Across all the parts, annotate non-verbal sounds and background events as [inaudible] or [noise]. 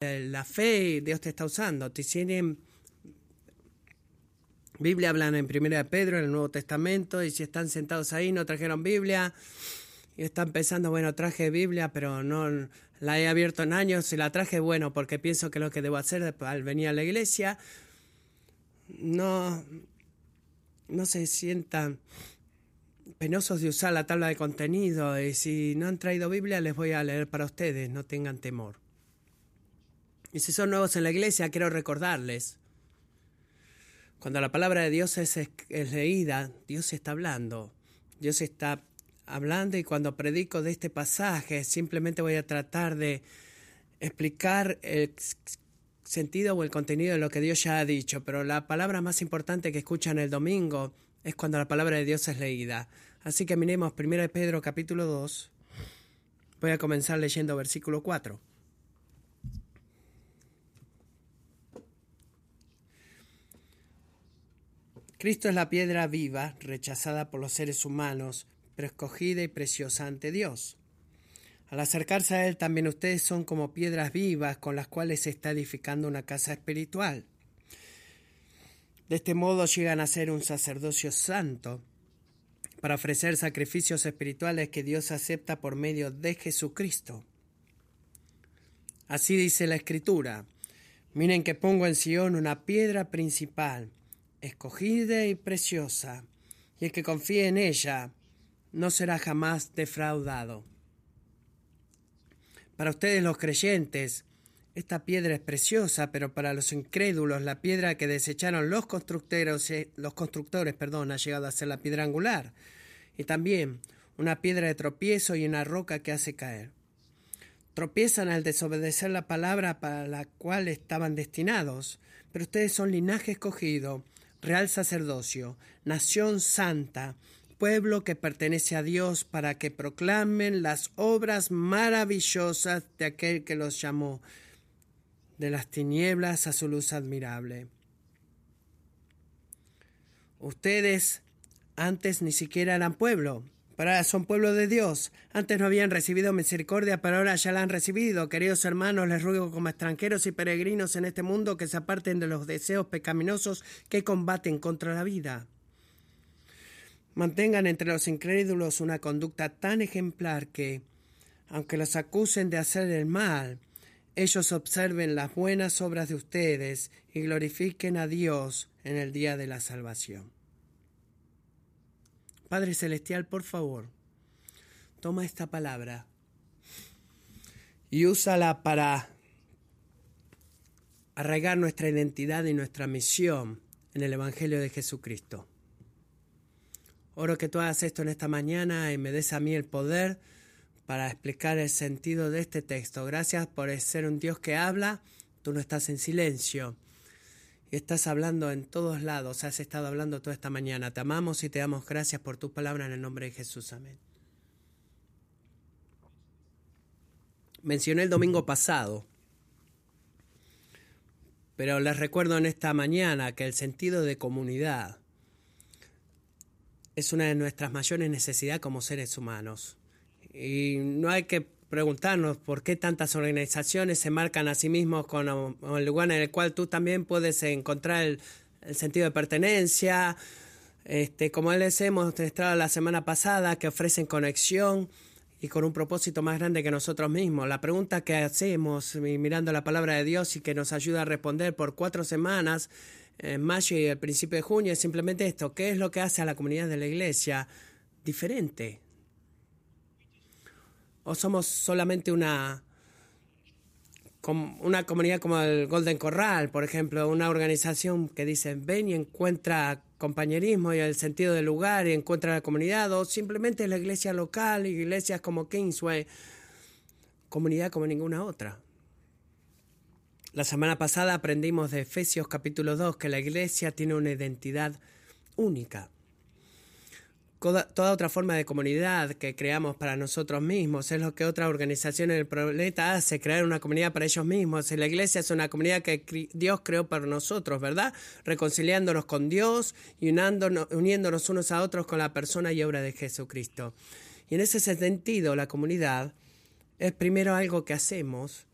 la fe Dios te está usando. Te tienen Biblia hablan en Primera de Pedro, en el Nuevo Testamento, y si están sentados ahí, no trajeron Biblia, y están pensando, bueno, traje Biblia, pero no la he abierto en años, y la traje, bueno, porque pienso que lo que debo hacer al venir a la iglesia, no, no se sientan penosos de usar la tabla de contenido, y si no han traído Biblia, les voy a leer para ustedes, no tengan temor. Y si son nuevos en la iglesia, quiero recordarles, cuando la palabra de Dios es, leída, Dios está hablando. Dios está hablando y cuando predico de este pasaje simplemente voy a tratar de explicar el sentido o el contenido de lo que Dios ya ha dicho, pero la palabra más importante que escuchan el domingo es cuando la palabra de Dios es leída. Así que miremos 1 Pedro capítulo 2. Voy a comenzar leyendo versículo 4. Cristo es la piedra viva, rechazada por los seres humanos, pero escogida y preciosa ante Dios. Al acercarse a Él también ustedes son como piedras vivas con las cuales se está edificando una casa espiritual. De este modo llegan a ser un sacerdocio santo para ofrecer sacrificios espirituales que Dios acepta por medio de Jesucristo. Así dice la Escritura. Miren que pongo en Sion una piedra principal escogida y preciosa, y el que confíe en ella no será jamás defraudado. Para ustedes los creyentes, esta piedra es preciosa, pero para los incrédulos la piedra que desecharon los constructores, eh, los constructores perdón, ha llegado a ser la piedra angular, y también una piedra de tropiezo y una roca que hace caer. Tropiezan al desobedecer la palabra para la cual estaban destinados, pero ustedes son linaje escogido, real sacerdocio, nación santa, pueblo que pertenece a Dios para que proclamen las obras maravillosas de aquel que los llamó de las tinieblas a su luz admirable. Ustedes antes ni siquiera eran pueblo, para son pueblo de Dios. Antes no habían recibido misericordia, pero ahora ya la han recibido. Queridos hermanos, les ruego como extranjeros y peregrinos en este mundo que se aparten de los deseos pecaminosos que combaten contra la vida. Mantengan entre los incrédulos una conducta tan ejemplar que, aunque los acusen de hacer el mal, ellos observen las buenas obras de ustedes y glorifiquen a Dios en el día de la salvación. Padre Celestial, por favor, toma esta palabra y úsala para arraigar nuestra identidad y nuestra misión en el Evangelio de Jesucristo. Oro que tú hagas esto en esta mañana y me des a mí el poder para explicar el sentido de este texto. Gracias por ser un Dios que habla, tú no estás en silencio estás hablando en todos lados, has estado hablando toda esta mañana. Te amamos y te damos gracias por tu palabra en el nombre de Jesús. Amén. Mencioné el domingo pasado, pero les recuerdo en esta mañana que el sentido de comunidad es una de nuestras mayores necesidades como seres humanos. Y no hay que preguntarnos por qué tantas organizaciones se marcan a sí mismos con el lugar en el cual tú también puedes encontrar el, sentido de pertenencia, este, como les hemos mostrado la semana pasada, que ofrecen conexión y con un propósito más grande que nosotros mismos. La pregunta que hacemos mirando la palabra de Dios y que nos ayuda a responder por cuatro semanas, en mayo y el principio de junio, es simplemente esto, ¿qué es lo que hace a la comunidad de la iglesia diferente? O somos solamente una, una comunidad como el Golden Corral, por ejemplo, una organización que dice ven y encuentra compañerismo y el sentido del lugar y encuentra la comunidad, o simplemente la iglesia local, iglesias como Kingsway, comunidad como ninguna otra. La semana pasada aprendimos de Efesios capítulo 2 que la iglesia tiene una identidad única toda otra forma de comunidad que creamos para nosotros mismos. Es lo que otra organización en el planeta hace, crear una comunidad para ellos mismos. La iglesia es una comunidad que Dios creó para nosotros, ¿verdad? Reconciliándonos con Dios y uniéndonos unos a otros con la persona y obra de Jesucristo. Y en ese sentido, la comunidad es primero algo que hacemos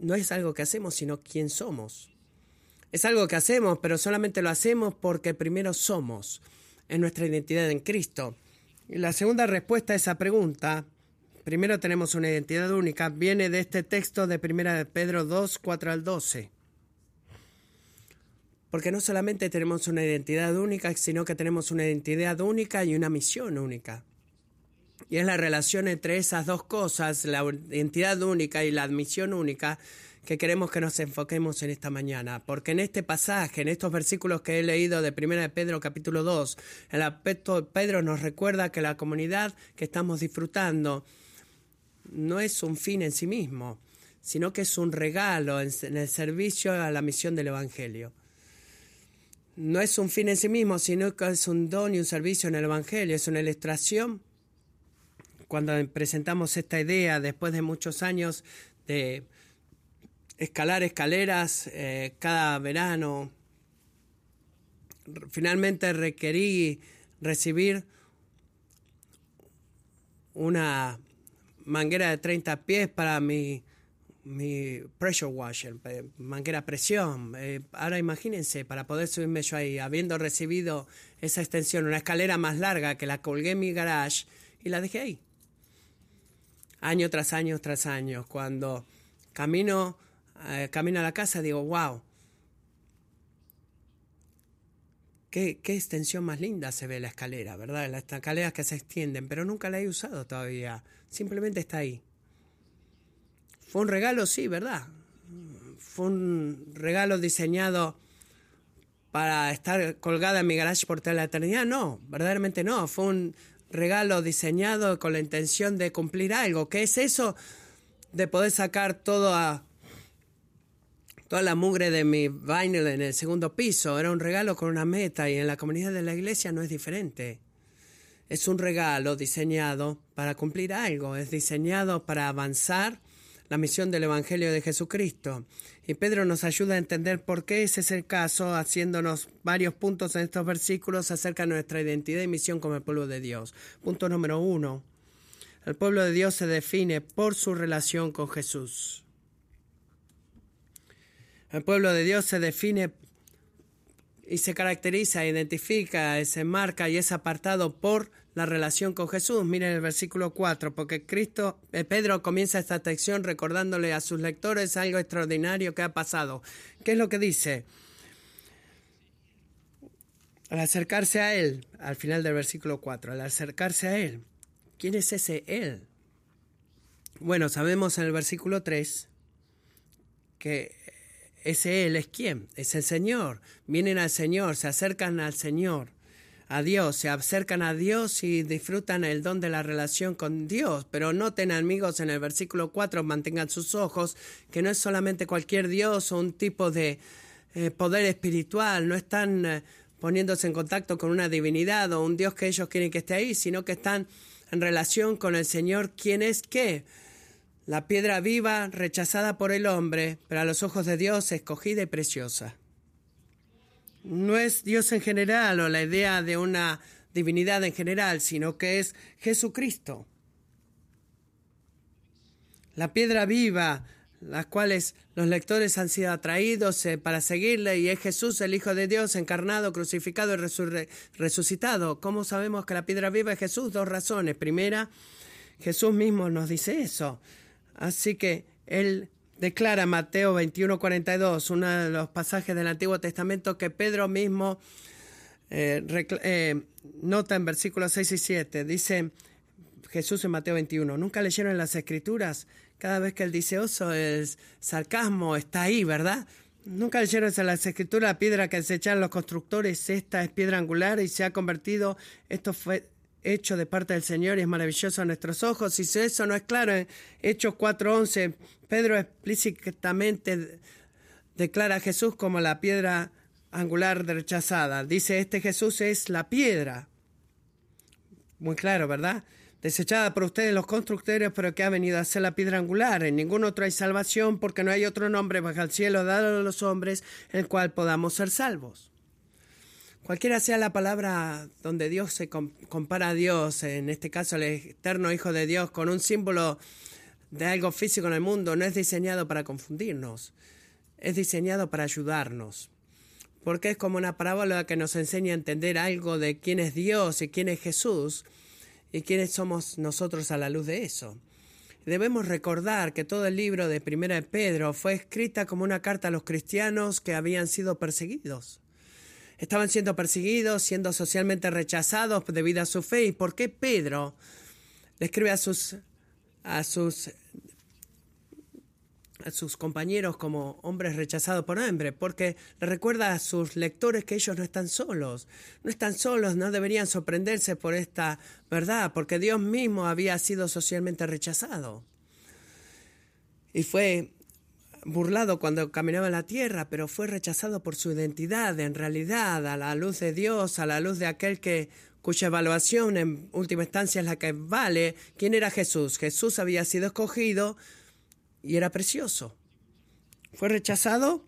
no es algo que hacemos, sino quién somos. Es algo que hacemos, pero solamente lo hacemos porque primero somos, en nuestra identidad en Cristo. Y la segunda respuesta a esa pregunta, primero tenemos una identidad única, viene de este texto de 1 Pedro 2, 4 al 12. Porque no solamente tenemos una identidad única, sino que tenemos una identidad única y una misión única. Y es la relación entre esas dos cosas, la identidad única y la misión única, que queremos que nos enfoquemos en esta mañana. Porque en este pasaje, en estos versículos que he leído de 1 de Pedro capítulo 2, el aspecto Pedro nos recuerda que la comunidad que estamos disfrutando no es un fin en sí mismo, sino que es un regalo en el servicio a la misión del Evangelio no es un fin en sí mismo, sino que es un don y un servicio en el Evangelio, es una ilustración. Cuando presentamos esta idea, después de muchos años de escalar escaleras eh, cada verano, finalmente requerí recibir una manguera de 30 pies para mi mi pressure washer, manguera presión. Eh, ahora imagínense, para poder subirme yo ahí, habiendo recibido esa extensión, una escalera más larga que la colgué en mi garage y la dejé ahí. Año tras año tras año. Cuando camino, eh, camino a la casa, digo, wow, qué, qué extensión más linda se ve la escalera, ¿verdad? Las escaleras que se extienden, pero nunca la he usado todavía. Simplemente está ahí. Fue un regalo, sí, ¿verdad? Fue un regalo diseñado para estar colgada en mi garage por toda la eternidad. No, verdaderamente no. Fue un regalo diseñado con la intención de cumplir algo. ¿Qué es eso? De poder sacar toda la mugre de mi vinyl en el segundo piso. Era un regalo con una meta y en la comunidad de la iglesia no es diferente. Es un regalo diseñado para cumplir algo. Es diseñado para avanzar la misión del Evangelio de Jesucristo. Y Pedro nos ayuda a entender por qué ese es el caso, haciéndonos varios puntos en estos versículos acerca de nuestra identidad y misión como el pueblo de Dios. Punto número uno. El pueblo de Dios se define por su relación con Jesús. El pueblo de Dios se define y se caracteriza, identifica, se marca y es apartado por la relación con Jesús. Miren el versículo 4, porque Cristo, eh, Pedro comienza esta sección recordándole a sus lectores algo extraordinario que ha pasado. ¿Qué es lo que dice? Al acercarse a Él, al final del versículo 4, al acercarse a Él, ¿quién es ese Él? Bueno, sabemos en el versículo 3 que ese Él es quién, es el Señor. Vienen al Señor, se acercan al Señor a Dios, se acercan a Dios y disfrutan el don de la relación con Dios. Pero noten, amigos, en el versículo 4, mantengan sus ojos, que no es solamente cualquier Dios o un tipo de eh, poder espiritual, no están eh, poniéndose en contacto con una divinidad o un Dios que ellos quieren que esté ahí, sino que están en relación con el Señor, quien es qué. La piedra viva, rechazada por el hombre, pero a los ojos de Dios escogida y preciosa no es Dios en general o la idea de una divinidad en general, sino que es Jesucristo. La piedra viva, las cuales los lectores han sido atraídos eh, para seguirle, y es Jesús, el Hijo de Dios, encarnado, crucificado y resucitado. ¿Cómo sabemos que la piedra viva es Jesús? Dos razones. Primera, Jesús mismo nos dice eso. Así que Él declara Mateo 21:42, uno de los pasajes del Antiguo Testamento que Pedro mismo eh, eh, nota en versículos 6 y 7. Dice Jesús en Mateo 21, nunca leyeron en las escrituras, cada vez que él dice oso, el sarcasmo está ahí, ¿verdad? Nunca leyeron en las escrituras la piedra que desecharon los constructores, esta es piedra angular y se ha convertido, esto fue hecho de parte del Señor y es maravilloso a nuestros ojos. Y si eso no es claro, en Hechos 4.11, Pedro explícitamente declara a Jesús como la piedra angular rechazada. Dice, este Jesús es la piedra. Muy claro, ¿verdad? Desechada por ustedes los constructores, pero que ha venido a ser la piedra angular. En ningún otro hay salvación, porque no hay otro nombre bajo el cielo dado a los hombres en el cual podamos ser salvos. Cualquiera sea la palabra donde Dios se compara a Dios, en este caso el eterno Hijo de Dios, con un símbolo de algo físico en el mundo no es diseñado para confundirnos, es diseñado para ayudarnos. Porque es como una parábola que nos enseña a entender algo de quién es Dios y quién es Jesús y quiénes somos nosotros a la luz de eso. Debemos recordar que todo el libro de Primera de Pedro fue escrita como una carta a los cristianos que habían sido perseguidos. Estaban siendo perseguidos, siendo socialmente rechazados debido a su fe. ¿Y por qué Pedro le escribe a sus, a sus, a sus compañeros como hombres rechazados por hambre? Porque le recuerda a sus lectores que ellos no están solos. No están solos, no deberían sorprenderse por esta verdad, porque Dios mismo había sido socialmente rechazado. Y fue burlado cuando caminaba en la tierra, pero fue rechazado por su identidad, en realidad, a la luz de Dios, a la luz de aquel que cuya evaluación en última instancia es la que vale. ¿Quién era Jesús? Jesús había sido escogido y era precioso. ¿Fue rechazado?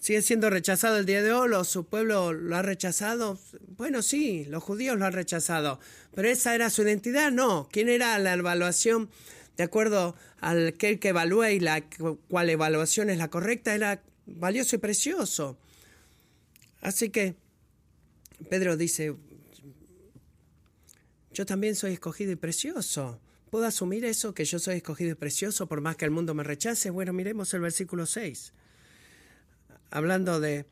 ¿Sigue siendo rechazado el día de hoy? ¿O su pueblo lo ha rechazado? Bueno, sí, los judíos lo han rechazado. Pero esa era su identidad, no. ¿Quién era la evaluación de acuerdo al aquel que evalúa y la cual evaluación es la correcta, era valioso y precioso. Así que Pedro dice, yo también soy escogido y precioso. ¿Puedo asumir eso, que yo soy escogido y precioso por más que el mundo me rechace? Bueno, miremos el versículo 6. Hablando de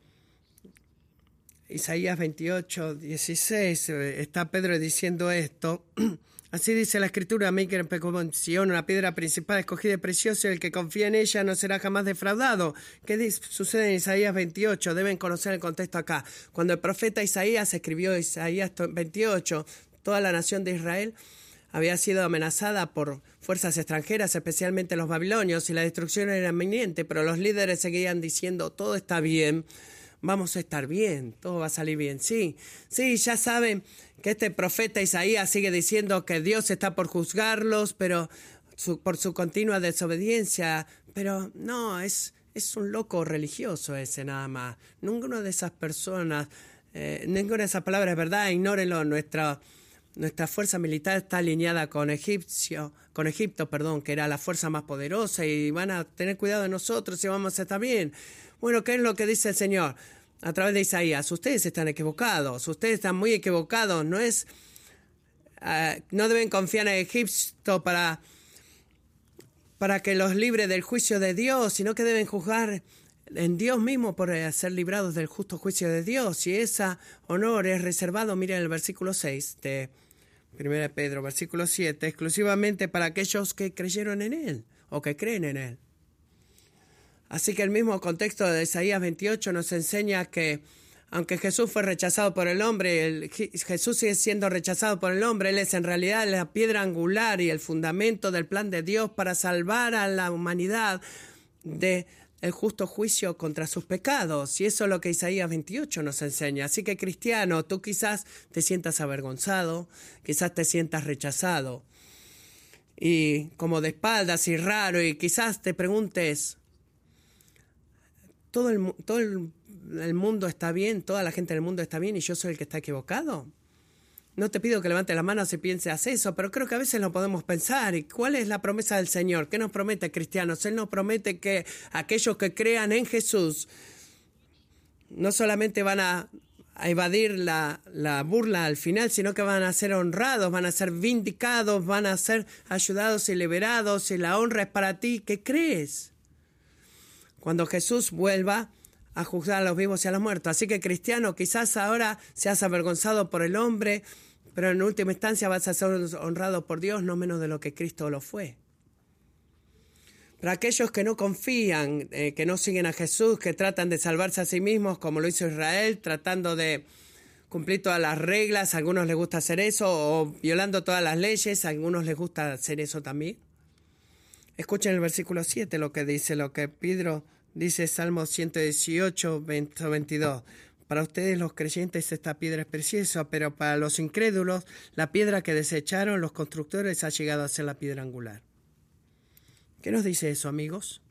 Isaías 28, 16, eh, está Pedro diciendo esto. [clears throat] Así dice la escritura, mí que Sion, una piedra principal escogida y preciosa, el que confía en ella no será jamás defraudado. ¿Qué sucede en Isaías 28? Deben conocer el contexto acá. Cuando el profeta Isaías escribió Isaías 28, toda la nación de Israel había sido amenazada por fuerzas extranjeras, especialmente los babilonios, y la destrucción era inminente, pero los líderes seguían diciendo, todo está bien, vamos a estar bien, todo va a salir bien. Sí, sí, ya saben que este profeta Isaías sigue diciendo que Dios está por juzgarlos, pero por su continua desobediencia, pero no, es, es un loco religioso ese nada más. Ninguna de esas personas, eh, ninguna de esas palabras es verdad, ignórenlo, nuestra... Nuestra fuerza militar está alineada con Egipcio, con Egipto, perdón, que era la fuerza más poderosa y van a tener cuidado de nosotros y vamos a estar bien. Bueno, ¿qué es lo que dice el Señor? A través de Isaías, ustedes están equivocados, ustedes están muy equivocados, no es, ah, no deben confiar en Egipto para, para que los libre del juicio de Dios, sino que deben juzgar en Dios mismo por eh, ser librados del justo juicio de Dios. Y ese honor es reservado, miren el versículo 6 de 1 Pedro, versículo 7, exclusivamente para aquellos que creyeron en Él o que creen en Él. Así que el mismo contexto de Isaías 28 nos enseña que aunque Jesús fue rechazado por el hombre, Jesús sigue siendo rechazado por el hombre, Él es en realidad la piedra angular y el fundamento del plan de Dios para salvar a la humanidad de el justo juicio contra sus pecados. Y eso es lo que Isaías 28 nos enseña. Así que cristiano, tú quizás te sientas avergonzado, quizás te sientas rechazado y como de espaldas y raro y quizás te preguntes, todo el, todo el, mundo está bien, toda la gente del mundo está bien y yo soy el que está equivocado. No te pido que levantes la mano si piensas eso, pero creo que a veces lo podemos pensar. ¿Y cuál es la promesa del Señor? ¿Qué nos promete cristianos? Él nos promete que aquellos que crean en Jesús no solamente van a, a evadir la, la, burla al final, sino que van a ser honrados, van a ser vindicados, van a ser ayudados y liberados, y la honra es para ti. ¿Qué crees? Cuando Jesús vuelva a juzgar a los vivos y a los muertos. Así que cristiano, quizás ahora seas avergonzado por el hombre, pero en última instancia vas a ser honrado por Dios no menos de lo que Cristo lo fue. Para aquellos que no confían, eh, que no siguen a Jesús, que tratan de salvarse a sí mismos, como lo hizo Israel, tratando de cumplir todas las reglas, a algunos les gusta hacer eso, o violando todas las leyes, a algunos les gusta hacer eso también. Escuchen el versículo 7, lo que dice, lo que Pedro dice Salmo 118, 22. Para ustedes los creyentes esta piedra es preciosa, pero para los incrédulos la piedra que desecharon los constructores ha llegado a ser la piedra angular. ¿Qué nos dice eso, amigos?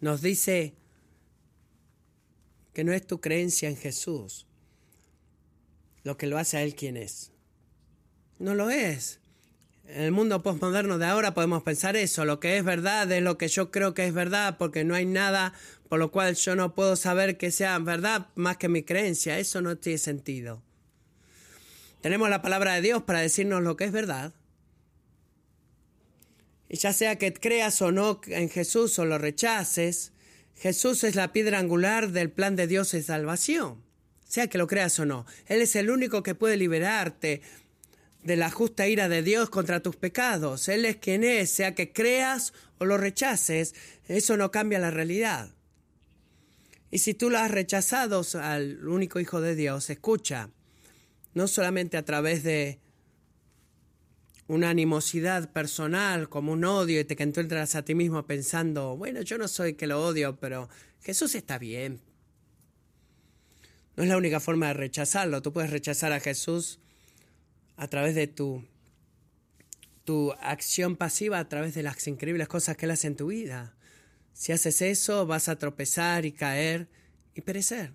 Nos dice que no es tu creencia en Jesús lo que lo hace a Él quien es. No lo es. En el mundo postmoderno de ahora podemos pensar eso, lo que es verdad es lo que yo creo que es verdad, porque no hay nada por lo cual yo no puedo saber que sea verdad más que mi creencia. Eso no tiene sentido. Tenemos la palabra de Dios para decirnos lo que es verdad. Y ya sea que creas o no en Jesús o lo rechaces, Jesús es la piedra angular del plan de Dios de salvación. Sea que lo creas o no, Él es el único que puede liberarte de la justa ira de Dios contra tus pecados. Él es quien es, sea que creas o lo rechaces, eso no cambia la realidad. Y si tú lo has rechazado al único Hijo de Dios, escucha, no solamente a través de una animosidad personal, como un odio, y te que encuentras a ti mismo pensando, bueno, yo no soy que lo odio, pero Jesús está bien. No es la única forma de rechazarlo. Tú puedes rechazar a Jesús a través de tu, tu acción pasiva, a través de las increíbles cosas que Él hace en tu vida. Si haces eso, vas a tropezar y caer y perecer.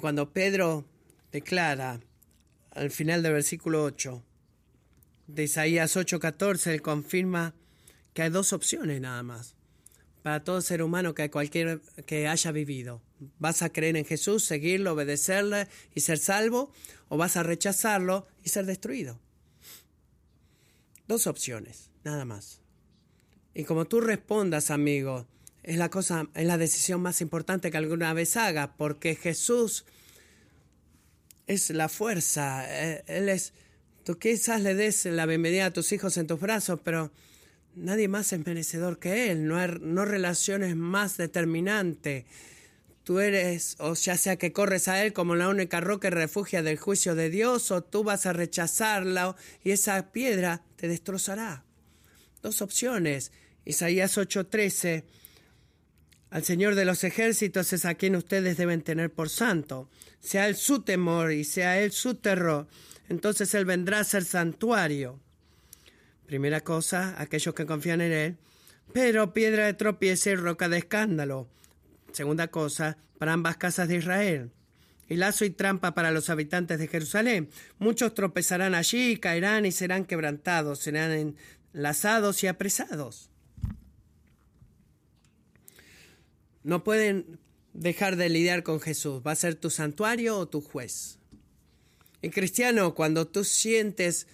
Cuando Pedro declara, al final del versículo 8 de Isaías 8:14, él confirma que hay dos opciones nada más para todo ser humano que cualquier que haya vivido. ¿Vas a creer en Jesús, seguirlo, obedecerle y ser salvo? ¿O vas a rechazarlo y ser destruido? Dos opciones, nada más. Y como tú respondas, amigo, es la cosa, es la decisión más importante que alguna vez haga, porque Jesús es la fuerza. Eh, él es. Tú quizás le des la bienvenida a tus hijos en tus brazos, pero nadie más es merecedor que Él. No hay no relaciones más determinante. Tú eres, o ya sea que corres a Él como la única roca que refugia del juicio de Dios, o tú vas a rechazarla y esa piedra te destrozará. Dos opciones. Isaías 8:13 al Señor de los ejércitos es a quien ustedes deben tener por santo. Sea Él su temor y sea Él su terror. Entonces Él vendrá a ser santuario. Primera cosa, aquellos que confían en Él. Pero piedra de tropiezo y roca de escándalo. Segunda cosa, para ambas casas de Israel. Y lazo y trampa para los habitantes de Jerusalén. Muchos tropezarán allí, caerán y serán quebrantados, serán enlazados y apresados. No pueden dejar de lidiar con Jesús. Va a ser tu santuario o tu juez. Y cristiano, cuando tú sientes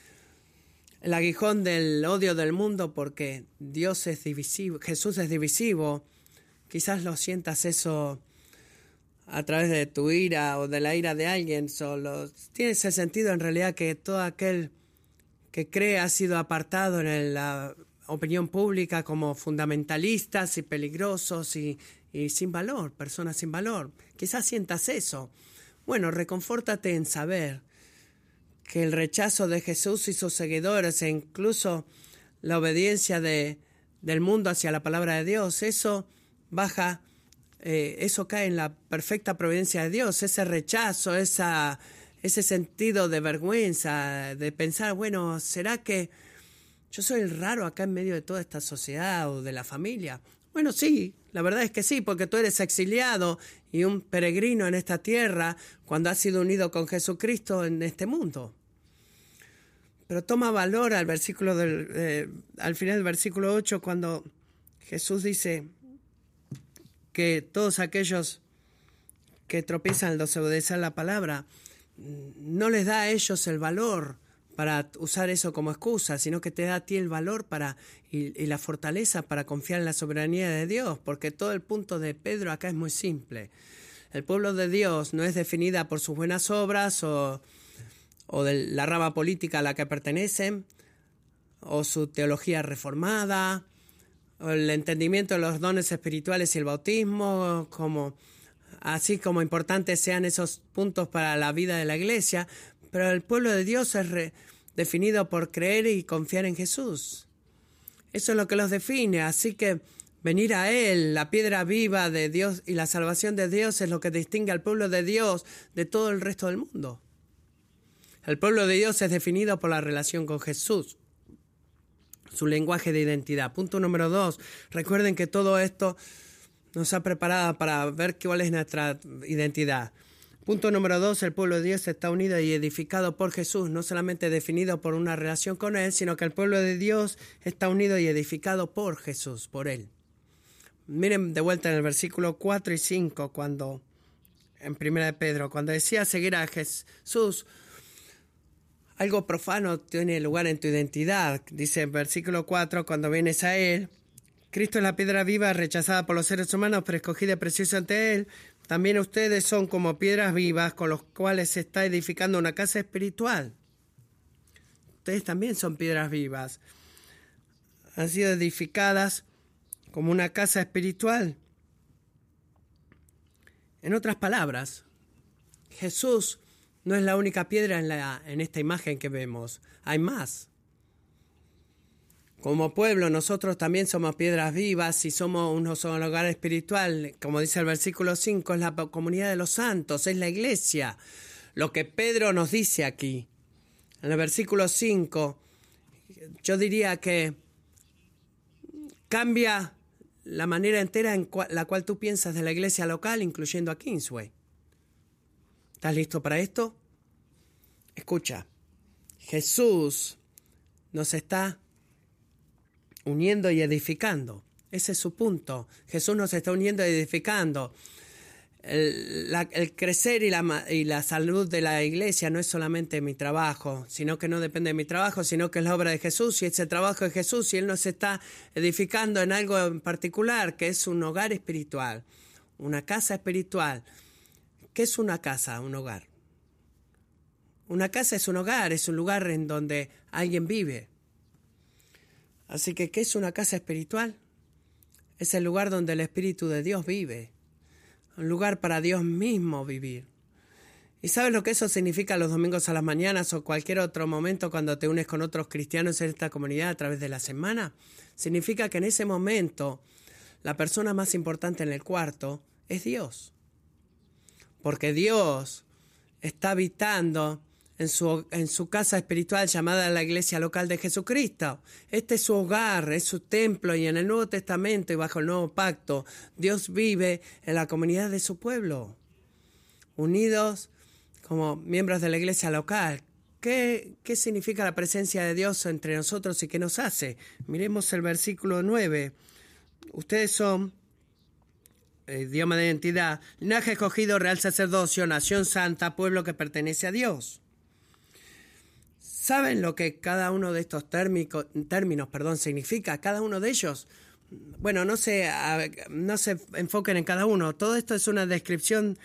el aguijón del odio del mundo porque Dios es divisivo, Jesús es divisivo, quizás lo sientas eso a través de tu ira o de la ira de alguien, solo tiene ese sentido en realidad que todo aquel que cree ha sido apartado en la opinión pública como fundamentalistas y peligrosos y y sin valor, personas sin valor. Quizás sientas eso. Bueno, reconfórtate en saber que el rechazo de Jesús y sus seguidores e incluso la obediencia de, del mundo hacia la palabra de Dios, eso baja, eh, eso cae en la perfecta providencia de Dios, ese rechazo, esa, ese sentido de vergüenza, de pensar, bueno, ¿será que yo soy el raro acá en medio de toda esta sociedad o de la familia? Bueno, sí, la verdad es que sí, porque tú eres exiliado y un peregrino en esta tierra cuando has sido unido con Jesucristo en este mundo. Pero toma valor al versículo eh, al final del versículo 8 cuando Jesús dice que todos aquellos que tropiezan al desobedecer la palabra no les da a ellos el valor para usar eso como excusa, sino que te da a ti el valor para y, la fortaleza para confiar en la soberanía de Dios, porque todo el punto de Pedro acá es muy simple. El pueblo de Dios no es definida por sus buenas obras o, o de la rama política a la que pertenecen, o su teología reformada, el entendimiento de los dones espirituales y el bautismo, como así como importantes sean esos puntos para la vida de la iglesia, pero el pueblo de Dios es definido por creer y confiar en Jesús. Eso es lo que los define, así que venir a Él, la piedra viva de Dios y la salvación de Dios es lo que distingue al pueblo de Dios de todo el resto del mundo. El pueblo de Dios es definido por la relación con Jesús, su lenguaje de identidad. Punto número dos, recuerden que todo esto nos ha preparado para ver cuál es nuestra identidad. Punto número dos, el pueblo de Dios está unido y edificado por Jesús, no solamente definido por una relación con Él, sino que el pueblo de Dios está unido y edificado por Jesús, por Él. Miren de vuelta en el versículo 4 y 5, cuando, en primera de Pedro, cuando decía seguir a Jesús, algo profano tiene lugar en tu identidad. Dice en versículo 4, cuando vienes a Él, Cristo es la piedra viva rechazada por los seres humanos, pero escogida preciosa ante Él. También ustedes son como piedras vivas con las cuales se está edificando una casa espiritual. Ustedes también son piedras vivas. Han sido edificadas como una casa espiritual. En otras palabras, Jesús no es la única piedra en, la, en esta imagen que vemos. Hay más. Como pueblo, nosotros también somos piedras vivas y somos un hogar espiritual. Como dice el versículo 5, es la comunidad de los santos, es la iglesia. Lo que Pedro nos dice aquí. En el versículo 5, yo diría que cambia la manera entera en la cual tú piensas de la iglesia local, incluyendo a Kingsway. ¿Estás listo para esto? Escucha, Jesús nos está uniendo y edificando. Ese es su punto. Jesús nos está uniendo y edificando. El, crecer y la, salud de la iglesia no es solamente mi trabajo, sino que no depende de mi trabajo, sino que es la obra de Jesús y ese trabajo de Jesús y Él nos está edificando en algo en particular, que es un hogar espiritual, una casa espiritual. ¿Qué es una casa, un hogar? Una casa es un hogar, es un lugar en donde alguien vive. Así que, ¿qué es una casa espiritual? Es el lugar donde el Espíritu de Dios vive, un lugar para Dios mismo vivir. ¿Y sabes lo que eso significa los domingos a las mañanas o cualquier otro momento cuando te unes con otros cristianos en esta comunidad a través de la semana? Significa que en ese momento la persona más importante en el cuarto es Dios. Porque Dios está habitando en su, en su casa espiritual llamada la iglesia local de Jesucristo. Este es su hogar, es su templo y en el Nuevo Testamento y bajo el Nuevo Pacto Dios vive en la comunidad de su pueblo, unidos como miembros de la iglesia local. ¿Qué, ¿Qué significa la presencia de Dios entre nosotros y qué nos hace? Miremos el versículo 9. Ustedes son idioma de identidad, linaje escogido, real sacerdocio, nación santa, pueblo que pertenece a Dios. ¿Saben lo que cada uno de estos términos perdón, significa? Cada uno de ellos. Bueno, no se, no se enfoquen en cada uno. Todo esto es una descripción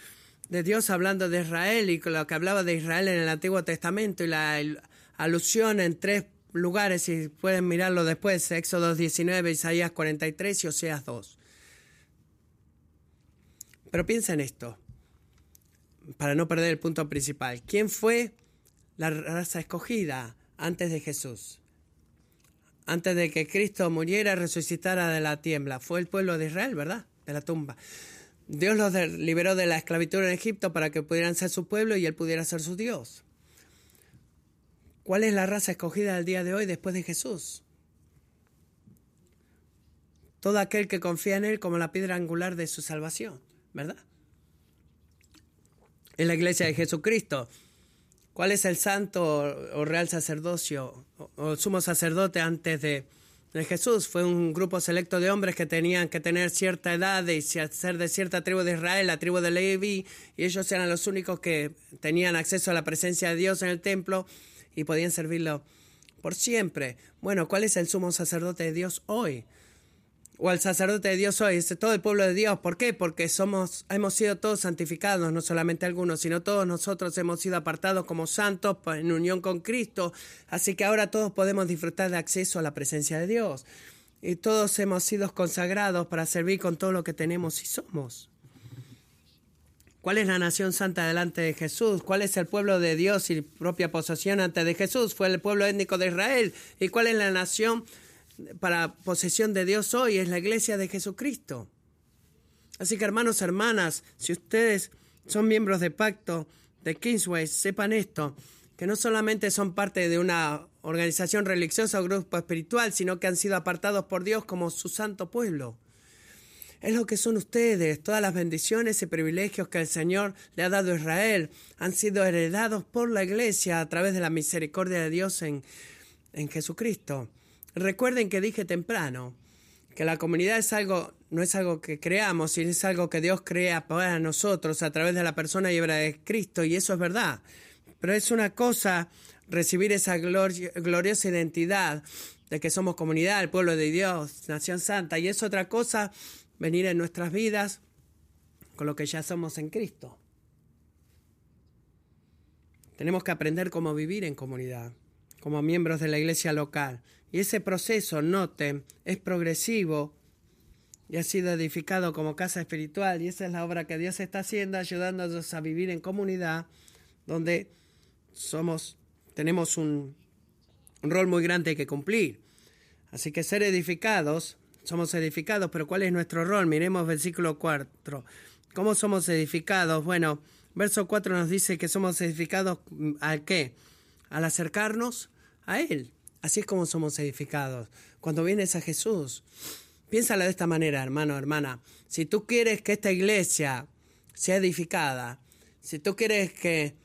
de Dios hablando de Israel y lo que hablaba de Israel en el Antiguo Testamento y la alusión en tres lugares, y pueden mirarlo después, Éxodo 19, Isaías 43 y Oseas 2. Pero piensa en esto, para no perder el punto principal. ¿Quién fue la raza escogida antes de Jesús. Antes de que Cristo muriera, resucitara de la tiembla. Fue el pueblo de Israel, ¿verdad? De la tumba. Dios los liberó de la esclavitud en Egipto para que pudieran ser su pueblo y él pudiera ser su Dios. ¿Cuál es la raza escogida del día de hoy después de Jesús? Todo aquel que confía en Él como la piedra angular de su salvación, ¿verdad? En la iglesia de Jesucristo. ¿Cuál es el santo o real sacerdocio o, sumo sacerdote antes de, Jesús? Fue un grupo selecto de hombres que tenían que tener cierta edad y ser de cierta tribu de Israel, la tribu de Levi, y ellos eran los únicos que tenían acceso a la presencia de Dios en el templo y podían servirlo por siempre. Bueno, ¿cuál es el sumo sacerdote de Dios hoy? O al sacerdote de Dios hoy, es todo el pueblo de Dios. ¿Por qué? Porque somos, hemos sido todos santificados, no solamente algunos, sino todos nosotros hemos sido apartados como santos en unión con Cristo. Así que ahora todos podemos disfrutar de acceso a la presencia de Dios. Y todos hemos sido consagrados para servir con todo lo que tenemos y somos. ¿Cuál es la nación santa delante de Jesús? ¿Cuál es el pueblo de Dios y propia posesión antes de Jesús? Fue el pueblo étnico de Israel. ¿Y cuál es la nación para posesión de Dios hoy es la iglesia de Jesucristo. Así que hermanos, hermanas, si ustedes son miembros de pacto de Kingsway, sepan esto, que no solamente son parte de una organización religiosa o grupo espiritual, sino que han sido apartados por Dios como su santo pueblo. Es lo que son ustedes. Todas las bendiciones y privilegios que el Señor le ha dado a Israel han sido heredados por la iglesia a través de la misericordia de Dios en, en Jesucristo. Recuerden que dije temprano que la comunidad es algo, no es algo que creamos, sino es algo que Dios crea para nosotros a través de la persona y obra de Cristo, y eso es verdad. Pero es una cosa recibir esa gloriosa identidad de que somos comunidad, el pueblo de Dios, nación santa, y es otra cosa venir en nuestras vidas con lo que ya somos en Cristo. Tenemos que aprender cómo vivir en comunidad, como miembros de la iglesia local. Y ese proceso, noten, es progresivo y ha sido edificado como casa espiritual. Y esa es la obra que Dios está haciendo, ayudándonos a vivir en comunidad, donde somos, tenemos un, rol muy grande que cumplir. Así que ser edificados, somos edificados, pero ¿cuál es nuestro rol? Miremos versículo 4. ¿Cómo somos edificados? Bueno, verso 4 nos dice que somos edificados mm, al qué? Al acercarnos a Él. Así es como somos edificados. Cuando vienes a Jesús, piénsala de esta manera, hermano, hermana. Si tú quieres que esta iglesia sea edificada, si tú quieres que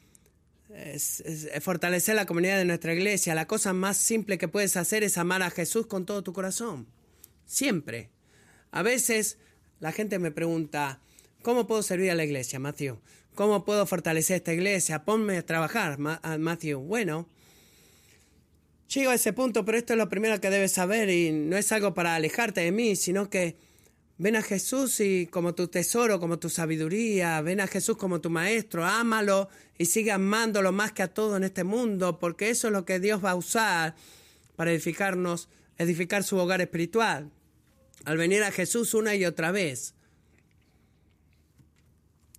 es, fortalecer la comunidad de nuestra iglesia. La cosa más simple que puedes hacer es amar a Jesús con todo tu corazón. Siempre. A veces la gente me pregunta, ¿cómo puedo servir a la iglesia, Matthew? ¿Cómo puedo fortalecer esta iglesia? Ponme a trabajar, Matthew. Bueno, llego a ese punto, pero esto es lo primero que debes saber y no es algo para alejarte de mí, sino que Ven a Jesús y como tu tesoro, como tu sabiduría, ven a Jesús como tu maestro, ámalo y sigue amándolo más que a todo en este mundo, porque eso es lo que Dios va a usar para edificarnos, edificar su hogar espiritual. Al venir a Jesús una y otra vez,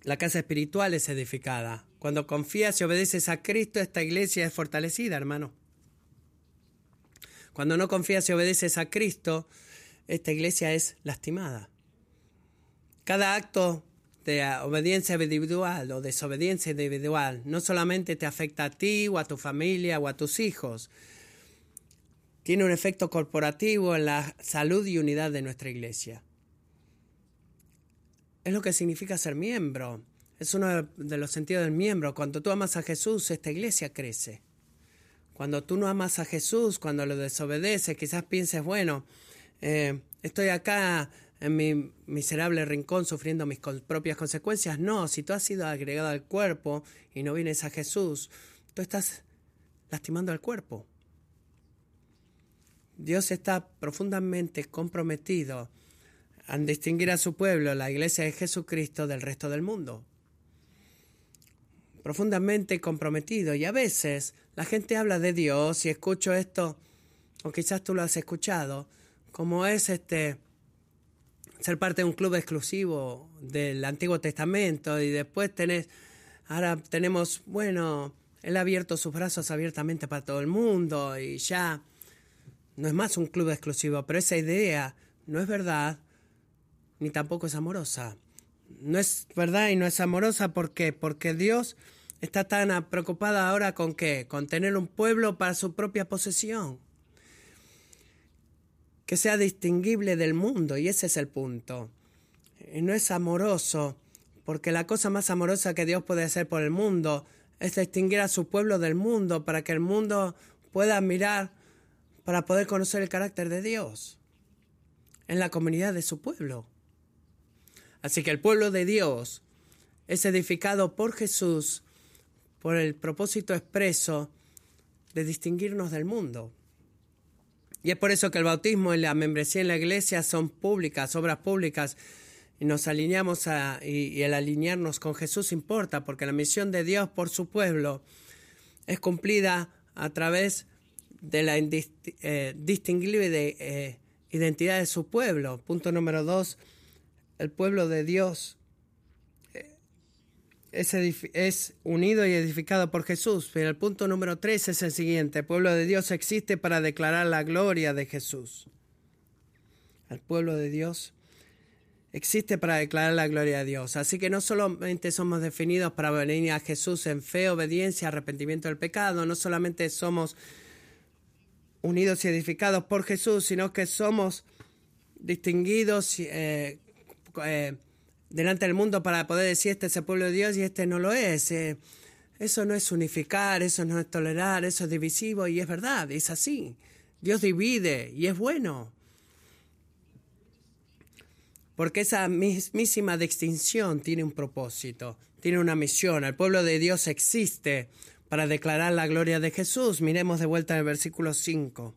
la casa espiritual es edificada. Cuando confías y obedeces a Cristo, esta iglesia es fortalecida, hermano. Cuando no confías y obedeces a Cristo, esta iglesia es lastimada. Cada acto de obediencia individual o desobediencia individual no solamente te afecta a ti o a tu familia o a tus hijos, tiene un efecto corporativo en la salud y unidad de nuestra iglesia. Es lo que significa ser miembro. Es uno de los sentidos del miembro. Cuando tú amas a Jesús, esta iglesia crece. Cuando tú no amas a Jesús, cuando lo desobedeces, quizás pienses, bueno, eh, estoy acá en mi miserable rincón sufriendo mis propias consecuencias. No, si tú has sido agregado al cuerpo y no vienes a Jesús, tú estás lastimando al cuerpo. Dios está profundamente comprometido a distinguir a su pueblo, la iglesia de Jesucristo, del resto del mundo. Profundamente comprometido. Y a veces la gente habla de Dios y escucho esto, o quizás tú lo has escuchado, como es este ser parte de un club exclusivo del Antiguo Testamento y después tenés, ahora tenemos, bueno, él ha abierto sus brazos abiertamente para todo el mundo y ya no es más un club exclusivo, pero esa idea no es verdad ni tampoco es amorosa. No es verdad y no es amorosa ¿por qué? porque Dios está tan preocupado ahora con qué, con tener un pueblo para su propia posesión que sea distinguible del mundo, y ese es el punto. Y no es amoroso, porque la cosa más amorosa que Dios puede hacer por el mundo es distinguir a su pueblo del mundo para que el mundo pueda mirar, para poder conocer el carácter de Dios en la comunidad de su pueblo. Así que el pueblo de Dios es edificado por Jesús por el propósito expreso de distinguirnos del mundo. Y es por eso que el bautismo y la membresía en la iglesia son públicas, obras públicas, y nos alineamos a, y, el alinearnos con Jesús importa, porque la misión de Dios por su pueblo es cumplida a través de la eh, distinguible eh, identidad de su pueblo. Punto número dos, el pueblo de Dios es, unido y edificado por Jesús. Pero el punto número tres es el siguiente. El pueblo de Dios existe para declarar la gloria de Jesús. El pueblo de Dios existe para declarar la gloria de Dios. Así que no solamente somos definidos para venir a Jesús en fe, obediencia, arrepentimiento del pecado, no solamente somos unidos y edificados por Jesús, sino que somos distinguidos eh, eh, delante del mundo para poder decir este es el pueblo de Dios y este no lo es. Eh, eso no es unificar, eso no es tolerar, eso es divisivo y es verdad, es así. Dios divide y es bueno. Porque esa mismísima distinción tiene un propósito, tiene una misión. El pueblo de Dios existe para declarar la gloria de Jesús. Miremos de vuelta el versículo 5.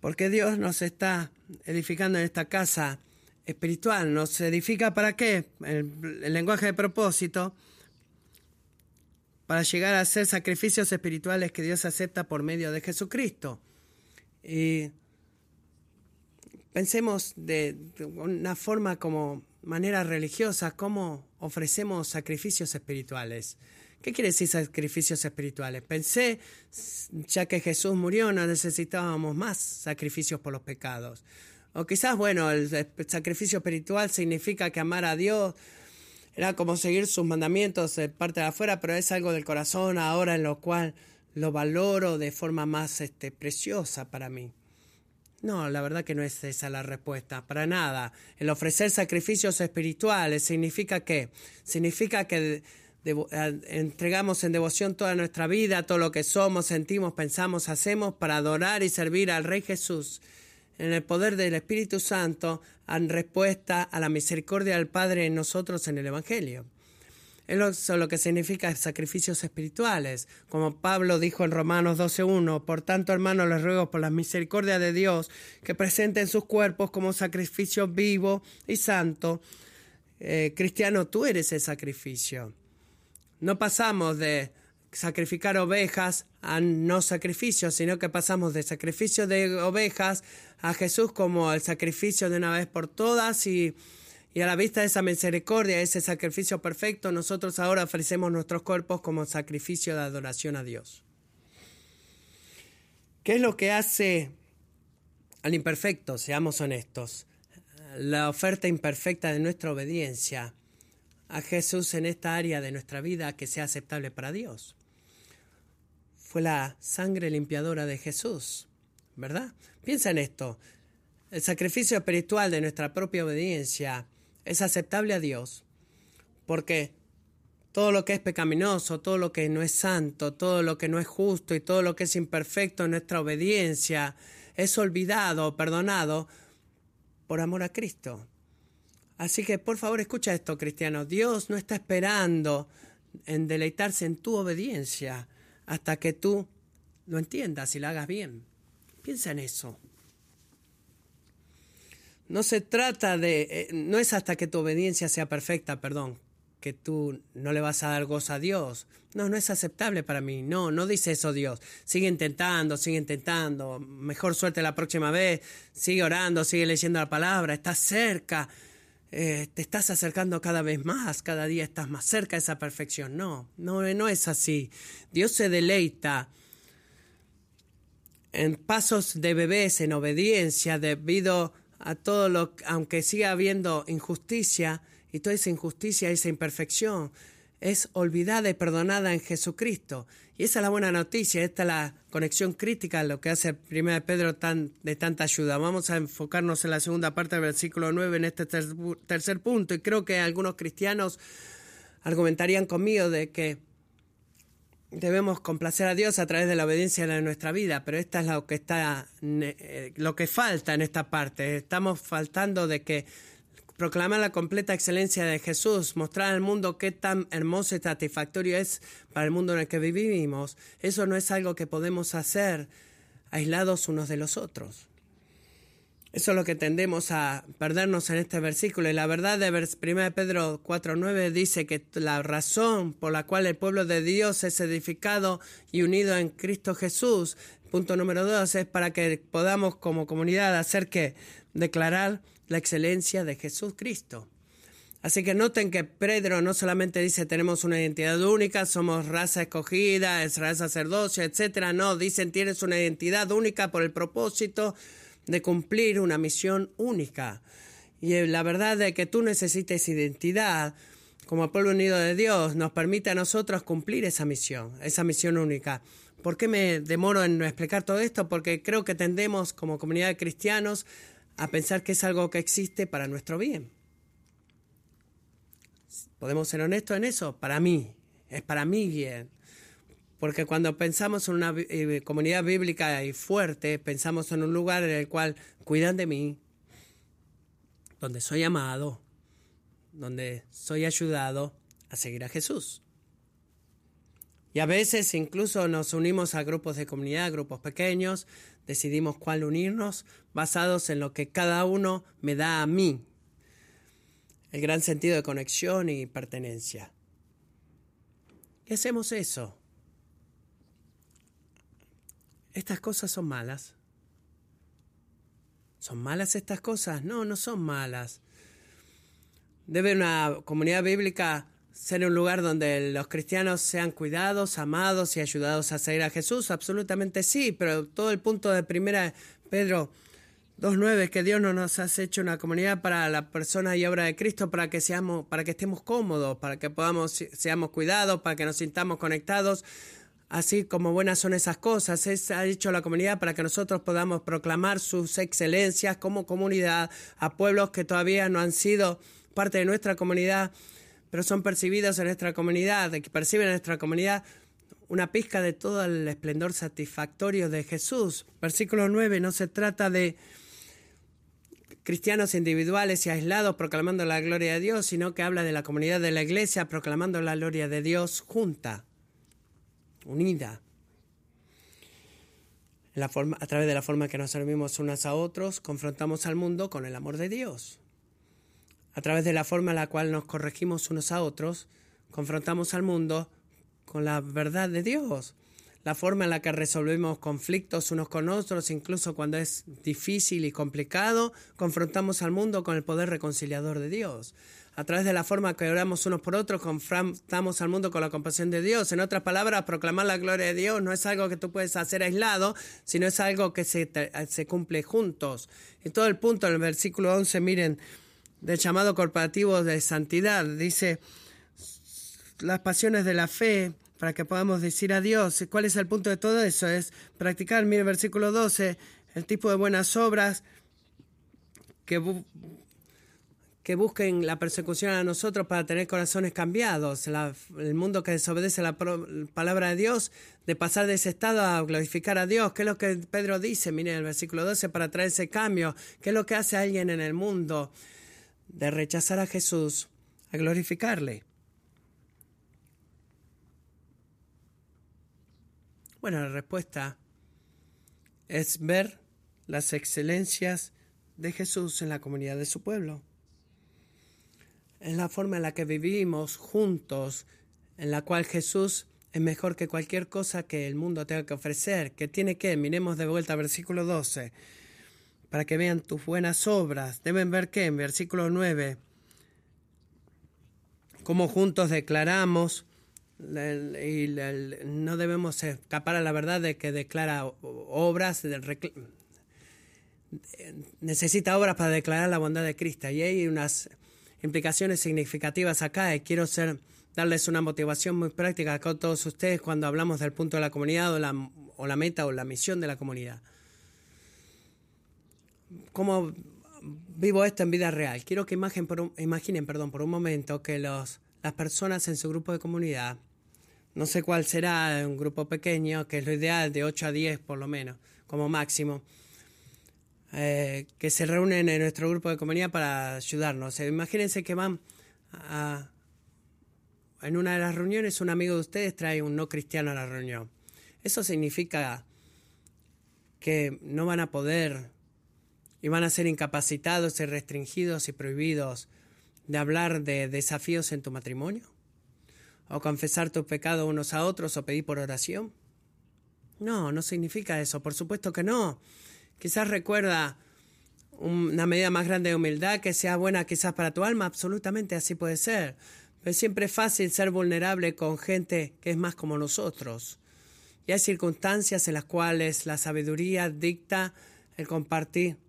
Porque Dios nos está edificando en esta casa espiritual. ¿Nos edifica para qué? El, lenguaje de propósito. Para llegar a hacer sacrificios espirituales que Dios acepta por medio de Jesucristo. Y pensemos de, una forma como manera religiosa, cómo ofrecemos sacrificios espirituales. ¿Qué quiere decir sacrificios espirituales? Pensé, ya que Jesús murió, no necesitábamos más sacrificios por los pecados. O quizás, bueno, el sacrificio espiritual significa que amar a Dios era como seguir sus mandamientos de parte de afuera, pero es algo del corazón ahora en lo cual lo valoro de forma más este, preciosa para mí. No, la verdad que no es esa la respuesta, para nada. El ofrecer sacrificios espirituales significa que significa que entregamos en devoción toda nuestra vida, todo lo que somos, sentimos, pensamos, hacemos para adorar y servir al Rey Jesús en el poder del Espíritu Santo en respuesta a la misericordia del Padre en nosotros en el Evangelio. Eso es lo que significa sacrificios espirituales. Como Pablo dijo en Romanos 12.1, por tanto, hermanos, les ruego por la misericordia de Dios que presenten sus cuerpos como sacrificio vivo y santo. Eh, cristiano, tú eres el sacrificio. No pasamos de sacrificar ovejas a no sacrificios, sino que pasamos de sacrificio de ovejas a Jesús como el sacrificio de una vez por todas y y a la vista de esa misericordia, ese sacrificio perfecto, nosotros ahora ofrecemos nuestros cuerpos como sacrificio de adoración a Dios. ¿Qué es lo que hace al imperfecto? Seamos honestos. La oferta imperfecta de nuestra obediencia a Jesús en esta área de nuestra vida que sea aceptable para Dios. Fue la sangre limpiadora de Jesús, ¿verdad? Piensa en esto. El sacrificio espiritual de nuestra propia obediencia es aceptable a Dios, porque todo lo que es pecaminoso, todo lo que no es santo, todo lo que no es justo y todo lo que es imperfecto en nuestra obediencia es olvidado, perdonado por amor a Cristo. Así que por favor escucha esto, cristiano. Dios no está esperando en deleitarse en tu obediencia hasta que tú lo entiendas y lo hagas bien. Piensa en eso. No se trata de, eh, no es hasta que tu obediencia sea perfecta, perdón, que tú no le vas a dar gozo a Dios. No, no es aceptable para mí. No, no dice eso Dios. Sigue intentando, sigue intentando. Mejor suerte la próxima vez. Sigue orando, sigue leyendo la palabra. Estás cerca. Eh, te estás acercando cada vez más. Cada día estás más cerca de esa perfección. No, no, no es así. Dios se deleita en pasos de bebés, en obediencia, debido a todo lo, aunque siga habiendo injusticia y toda esa injusticia, esa imperfección, es olvidada y perdonada en Jesucristo. Y esa es la buena noticia, esta es la conexión crítica, lo que hace 1 Pedro tan, de tanta ayuda. Vamos a enfocarnos en la segunda parte del versículo 9, en este tercer punto, y creo que algunos cristianos argumentarían conmigo de que debemos complacer a Dios a través de la obediencia de nuestra vida, pero esta es lo que está eh, lo que falta en esta parte. Estamos faltando de que proclamar la completa excelencia de Jesús, mostrar al mundo qué tan hermoso y satisfactorio es para el mundo en el que vivimos. Eso no es algo que podemos hacer aislados unos de los otros. Eso es lo que tendemos a perdernos en este versículo. Y la verdad de 1 Pedro 4.9 dice que la razón por la cual el pueblo de Dios es edificado y unido en Cristo Jesús, punto número dos, es para que podamos como comunidad hacer que declarar la excelencia de Jesús Cristo. Así que noten que Pedro no solamente dice tenemos una identidad única, somos raza escogida, es raza sacerdocio, etcétera. No, dicen tienes una identidad única por el propósito de cumplir una misión única. Y la verdad de que tú necesites identidad como pueblo unido de Dios nos permite a nosotros cumplir esa misión, esa misión única. ¿Por qué me demoro en explicar todo esto? Porque creo que tendemos como comunidad de cristianos a pensar que es algo que existe para nuestro bien. ¿Podemos ser honestos en eso? Para mí, es para mí bien. Porque cuando pensamos en una eh, comunidad bíblica y fuerte, pensamos en un lugar en el cual cuidan de mí, donde soy amado, donde soy ayudado a seguir a Jesús. Y a veces incluso nos unimos a grupos de comunidad, grupos pequeños, decidimos cuál unirnos basados en lo que cada uno me da a mí. El gran sentido de conexión y pertenencia. Y hacemos eso. Estas cosas son malas. ¿Son malas estas cosas? No, no son malas. Debe una comunidad bíblica ser un lugar donde los cristianos sean cuidados, amados y ayudados a seguir a Jesús. Absolutamente sí, pero todo el punto de primera Pedro 2.9 que Dios no nos ha hecho una comunidad para la persona y obra de Cristo para que seamos, para que estemos cómodos, para que podamos seamos cuidados, para que nos sintamos conectados así como buenas son esas cosas. Es, ha hecho la comunidad para que nosotros podamos proclamar sus excelencias como comunidad a pueblos que todavía no han sido parte de nuestra comunidad, pero son percibidos en nuestra comunidad, que perciben en nuestra comunidad una pizca de todo el esplendor satisfactorio de Jesús. Versículo 9, no se trata de cristianos individuales y aislados proclamando la gloria de Dios, sino que habla de la comunidad de la iglesia proclamando la gloria de Dios junta unida. A través de la forma que nos servimos unos a otros, confrontamos al mundo con el amor de Dios. A través de la forma en la cual nos corregimos unos a otros, confrontamos al mundo con la verdad de Dios. La forma en la que resolvemos conflictos unos con otros, incluso cuando es difícil y complicado, confrontamos al mundo con el poder reconciliador de Dios a través de la forma que oramos unos por otros, confrontamos al mundo con la compasión de Dios. En otras palabras, proclamar la gloria de Dios no es algo que tú puedes hacer aislado, sino es algo que se, se cumple juntos. Y todo el punto en el versículo 11, miren, del llamado corporativo de santidad, dice las pasiones de la fe, para que podamos decir a Dios. ¿Cuál es el punto de todo eso? Es practicar, mire el versículo 12, el tipo de buenas obras que que busquen la persecución a nosotros para tener corazones cambiados, el mundo que desobedece la palabra de Dios, de pasar de ese estado a glorificar a Dios. ¿Qué es lo que Pedro dice? Miren el versículo 12, para traer ese cambio. ¿Qué es lo que hace alguien en el mundo? De rechazar a Jesús, a glorificarle. Bueno, la respuesta es ver las excelencias de Jesús en la comunidad de su pueblo es la forma en la que vivimos juntos, en la cual Jesús es mejor que cualquier cosa que el mundo tenga que ofrecer. que tiene que? Miremos de vuelta versículo 12, para que vean tus buenas obras. Deben ver que en versículo 9, como juntos declaramos, y no debemos escapar a la verdad de que declara obras, necesita obras para declarar la bondad de Cristo. Y hay unas implicaciones significativas acá y quiero ser, darles una motivación muy práctica a todos ustedes cuando hablamos del punto de la comunidad o la, o la meta o la misión de la comunidad. ¿Cómo vivo esto en vida real? Quiero que un, imaginen perdón, por un momento que los, las personas en su grupo de comunidad, no sé cuál será, un grupo pequeño, que es lo ideal, de 8 a 10 por lo menos, como máximo, eh, que se reúnen en nuestro grupo de comunidad para ayudarnos. Eh, imagínense que van a, en una de las reuniones, un amigo de ustedes trae un no cristiano a la reunión. Eso significa que no van a poder y van a ser incapacitados y restringidos y prohibidos de hablar de desafíos en tu matrimonio, o confesar tus pecados unos a otros o pedir por oración. No, no significa eso, por supuesto que no. Quizás recuerda una medida más grande de humildad que sea buena quizás para tu alma, absolutamente así puede ser. Pero siempre es fácil ser vulnerable con gente que es más como nosotros. Y hay circunstancias en las cuales la sabiduría dicta el compartir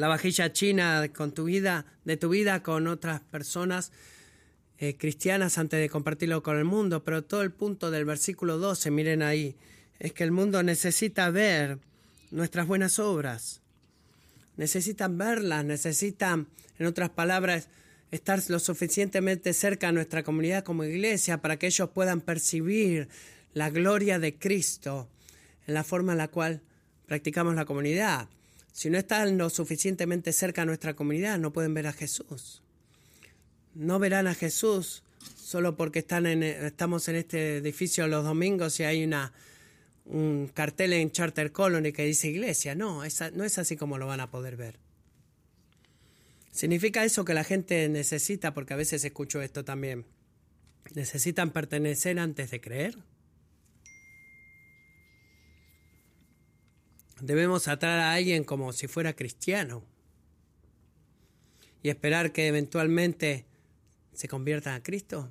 la vajilla china con tu vida, de tu vida con otras personas eh, cristianas antes de compartirlo con el mundo. Pero todo el punto del versículo 12, miren ahí, es que el mundo necesita ver nuestras buenas obras. Necesitan verlas, necesitan, en otras palabras, estar lo suficientemente cerca a nuestra comunidad como iglesia para que ellos puedan percibir la gloria de Cristo en la forma en la cual practicamos la comunidad. Si no están lo suficientemente cerca a nuestra comunidad, no pueden ver a Jesús. No verán a Jesús solo porque están en, estamos en este edificio los domingos y hay una, un cartel en Charter Colony que dice iglesia. No, no es así como lo van a poder ver. ¿Significa eso que la gente necesita? Porque a veces escucho esto también. ¿Necesitan pertenecer antes de creer? Debemos atraer a alguien como si fuera cristiano y esperar que eventualmente se convierta a Cristo.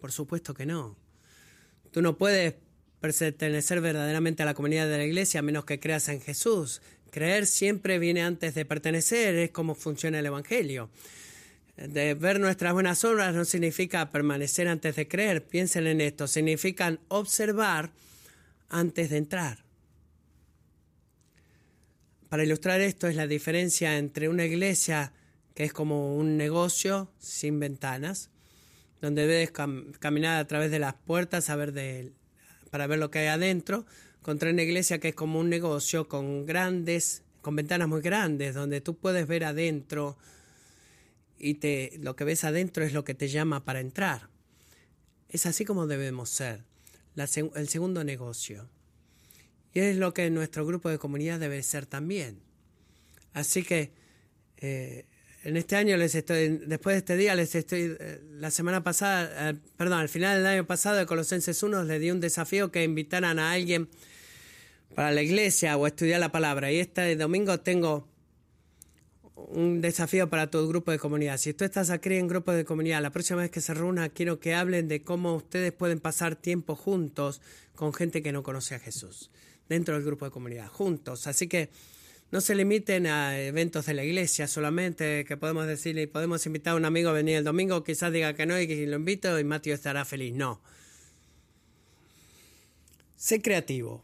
Por supuesto que no. Tú no puedes pertenecer verdaderamente a la comunidad de la iglesia a menos que creas en Jesús. Creer siempre viene antes de pertenecer, es como funciona el Evangelio. De ver nuestras buenas obras no significa permanecer antes de creer. Piensen en esto, significan observar antes de entrar. Para ilustrar esto es la diferencia entre una iglesia que es como un negocio sin ventanas, donde debes caminar a través de las puertas para ver lo que hay adentro, contra una iglesia que es como un negocio con grandes, con ventanas muy grandes, donde tú puedes ver adentro y te, lo que ves adentro es lo que te llama para entrar. Es así como debemos ser, el segundo negocio. Y es lo que nuestro grupo de comunidad debe ser también. Así que eh, en este año les estoy, después de este día les estoy, eh, la semana pasada, eh, perdón, al final del año pasado de Colosenses 1 les di un desafío que invitaran a alguien para la iglesia o estudiar la palabra. Y este domingo tengo un desafío para tu grupo de comunidad. Si tú estás aquí en grupo de comunidad, la próxima vez que se reúna quiero que hablen de cómo ustedes pueden pasar tiempo juntos con gente que no conoce a Jesús, dentro del grupo de comunidad, juntos. Así que no se limiten a eventos de la iglesia solamente, que podemos decirle, podemos invitar a un amigo a venir el domingo, quizás diga que no y que lo invito y Mateo estará feliz. No. Sé creativo.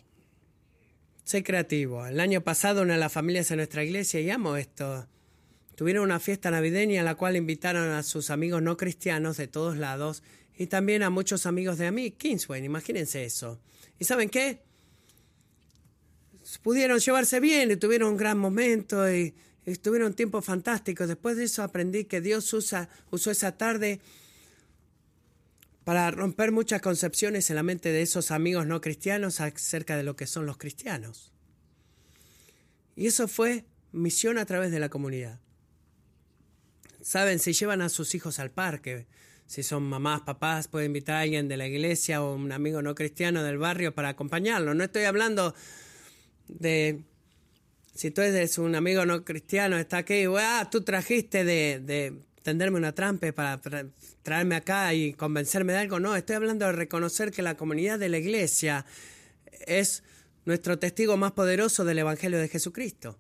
Sé creativo. El año pasado una de las familias en nuestra iglesia, y amo esto, tuvieron una fiesta navideña en la cual invitaron a sus amigos no cristianos de todos lados y también a muchos amigos de mí, Kingsway, imagínense eso. ¿Y saben qué? Pudieron llevarse bien y tuvieron un gran momento y, estuvieron tiempos fantásticos. Después de eso aprendí que Dios usa, usó esa tarde para romper muchas concepciones en la mente de esos amigos no cristianos acerca de lo que son los cristianos. Y eso fue misión a través de la comunidad. Saben, si llevan a sus hijos al parque, si son mamás, papás, pueden invitar a alguien de la iglesia o un amigo no cristiano del barrio para acompañarlo. No estoy hablando de si tú eres un amigo no cristiano, está aquí, ah, tú trajiste de, de tenderme una trampa para traerme acá y convencerme de algo. No, estoy hablando de reconocer que la comunidad de la iglesia es nuestro testigo más poderoso del Evangelio de Jesucristo.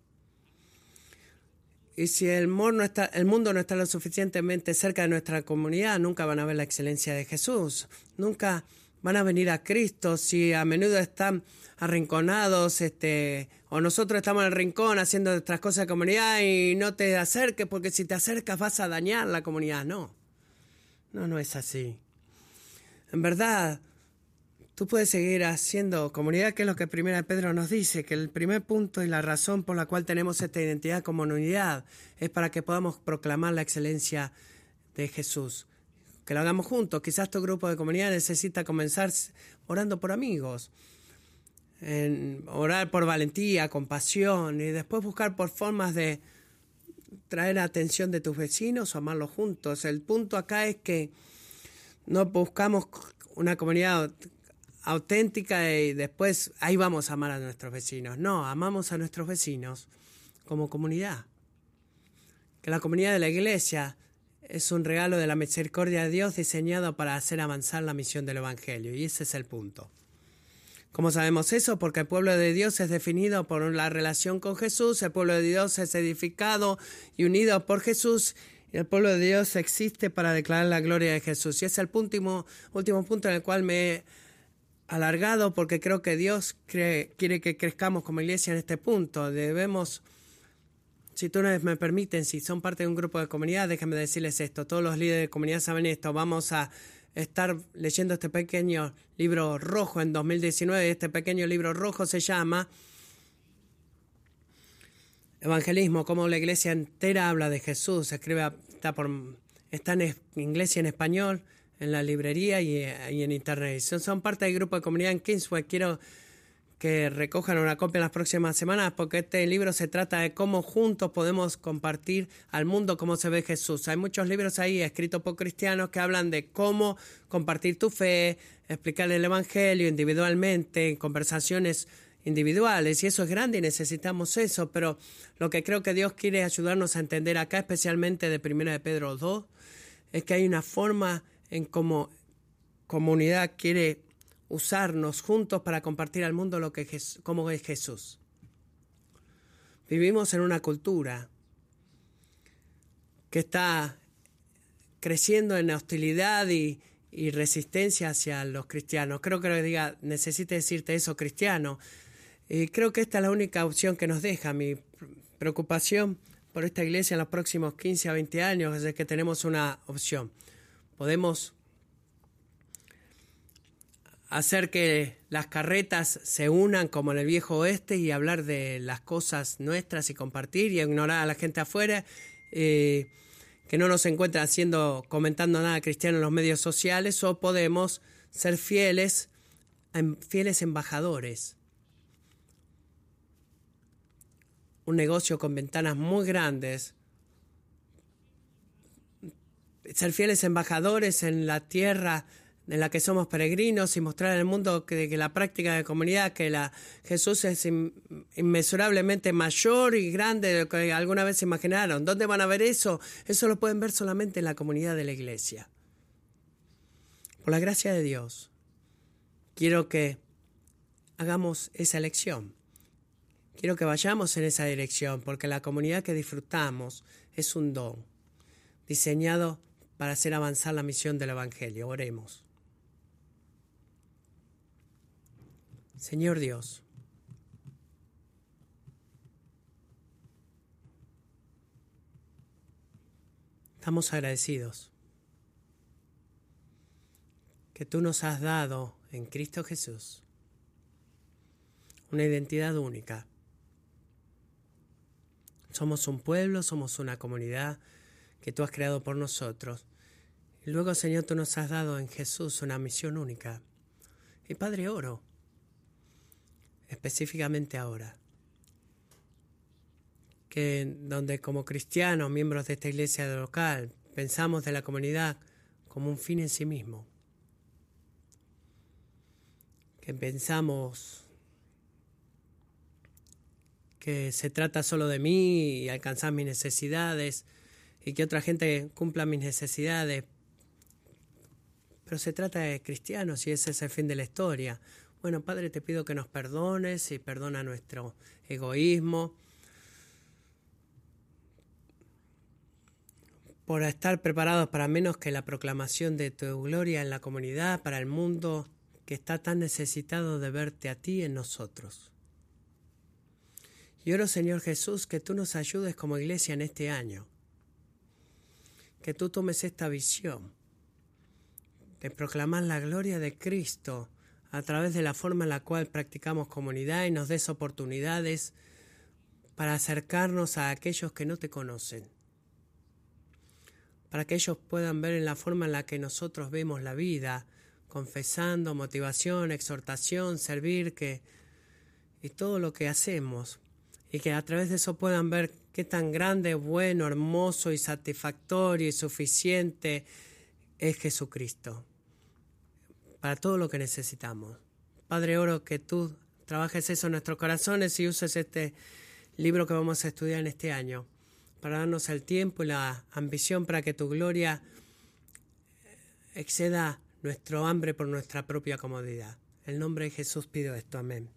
Y si el, no está, el mundo no está lo suficientemente cerca de nuestra comunidad, nunca van a ver la excelencia de Jesús. Nunca van a venir a Cristo si a menudo están arrinconados, este, o nosotros estamos en el rincón haciendo nuestras cosas de comunidad y no te acerques porque si te acercas vas a dañar la comunidad. No, no, no es así. En verdad, tú puedes seguir haciendo comunidad, que es lo que Primera Pedro nos dice, que el primer punto y la razón por la cual tenemos esta identidad como unidad es para que podamos proclamar la excelencia de Jesús. Que lo hagamos juntos. Quizás tu grupo de comunidad necesita comenzar orando por amigos en orar por valentía, compasión y después buscar por formas de traer atención de tus vecinos o amarlos juntos. El punto acá es que no buscamos una comunidad auténtica y después ahí vamos a amar a nuestros vecinos. No, amamos a nuestros vecinos como comunidad. Que la comunidad de la iglesia es un regalo de la misericordia de Dios diseñado para hacer avanzar la misión del Evangelio y ese es el punto. ¿Cómo sabemos eso? Porque el pueblo de Dios es definido por la relación con Jesús, el pueblo de Dios es edificado y unido por Jesús, y el pueblo de Dios existe para declarar la gloria de Jesús. Y es el último, último punto en el cual me he alargado porque creo que Dios quiere que crezcamos como iglesia en este punto. Debemos si tú me permiten, si son parte de un grupo de comunidad, déjame decirles esto. Todos los líderes de comunidad saben esto. Vamos a estar leyendo este pequeño libro rojo en 2019. Este pequeño libro rojo se llama Evangelismo, cómo la iglesia entera habla de Jesús. Escribe, está, por, está en inglés y en español, en la librería y, en internet. Son, son, parte del grupo de comunidad en Kingsway. Quiero que recojan una copia en las próximas semanas, porque este libro se trata de cómo juntos podemos compartir al mundo cómo se ve Jesús. Hay muchos libros ahí escritos por cristianos que hablan de cómo compartir tu fe, explicar el Evangelio individualmente, en conversaciones individuales, y eso es grande y necesitamos eso, pero lo que creo que Dios quiere ayudarnos a entender acá, especialmente de 1 de Pedro 2, es que hay una forma en cómo comunidad quiere usarnos juntos para compartir al mundo lo que cómo es Jesús. Vivimos en una cultura que está creciendo en hostilidad y, resistencia hacia los cristianos. Creo que diga, necesite decirte eso, cristiano. Y creo que esta es la única opción que nos deja. Mi preocupación por esta iglesia en los próximos 15 a 20 años es que tenemos una opción. Podemos hacer que las carretas se unan como en el viejo oeste y hablar de las cosas nuestras y compartir y ignorar a la gente afuera, eh, que no nos encuentra haciendo, comentando nada cristiano en los medios sociales, o podemos ser fieles, em, fieles embajadores. Un negocio con ventanas muy grandes, ser fieles embajadores en la tierra en la que somos peregrinos y mostrar al mundo que, la práctica de comunidad, que la Jesús es inmesurablemente mayor y grande de lo que alguna vez imaginaron. ¿Dónde van a ver eso? Eso lo pueden ver solamente en la comunidad de la iglesia. Por la gracia de Dios, quiero que hagamos esa elección. Quiero que vayamos en esa dirección, porque la comunidad que disfrutamos es un don, diseñado para hacer avanzar la misión del Evangelio. Oremos. Señor Dios, estamos agradecidos que tú nos has dado en Cristo Jesús una identidad única. Somos un pueblo, somos una comunidad que tú has creado por nosotros. Y luego, Señor, tú nos has dado en Jesús una misión única. Y Padre, oro específicamente ahora, que donde como cristianos, miembros de esta iglesia local, pensamos de la comunidad como un fin en sí mismo, que pensamos que se trata solo de mí y alcanzar mis necesidades y que otra gente cumpla mis necesidades. Pero se trata de cristianos y ese es el fin de la historia. Bueno, Padre, te pido que nos perdones y perdona nuestro egoísmo. por estar preparados para menos que la proclamación de tu gloria en la comunidad, para el mundo que está tan necesitado de verte a ti en nosotros. Y oro, Señor Jesús, que tú nos ayudes como iglesia en este año, que tú tomes esta visión de proclamar la gloria de Cristo a través de la forma en la cual practicamos comunidad y nos des oportunidades para acercarnos a aquellos que no te conocen, para que ellos puedan ver en la forma en la que nosotros vemos la vida, confesando, motivación, exhortación, servir, que y todo lo que hacemos, y que a través de eso puedan ver qué tan grande, bueno, hermoso y satisfactorio y suficiente es Jesucristo para todo lo que necesitamos. Padre, oro que tú trabajes eso en nuestros corazones y uses este libro que vamos a estudiar en este año para darnos el tiempo y la ambición para que tu gloria exceda nuestro hambre por nuestra propia comodidad. En nombre de Jesús pido esto. Amén.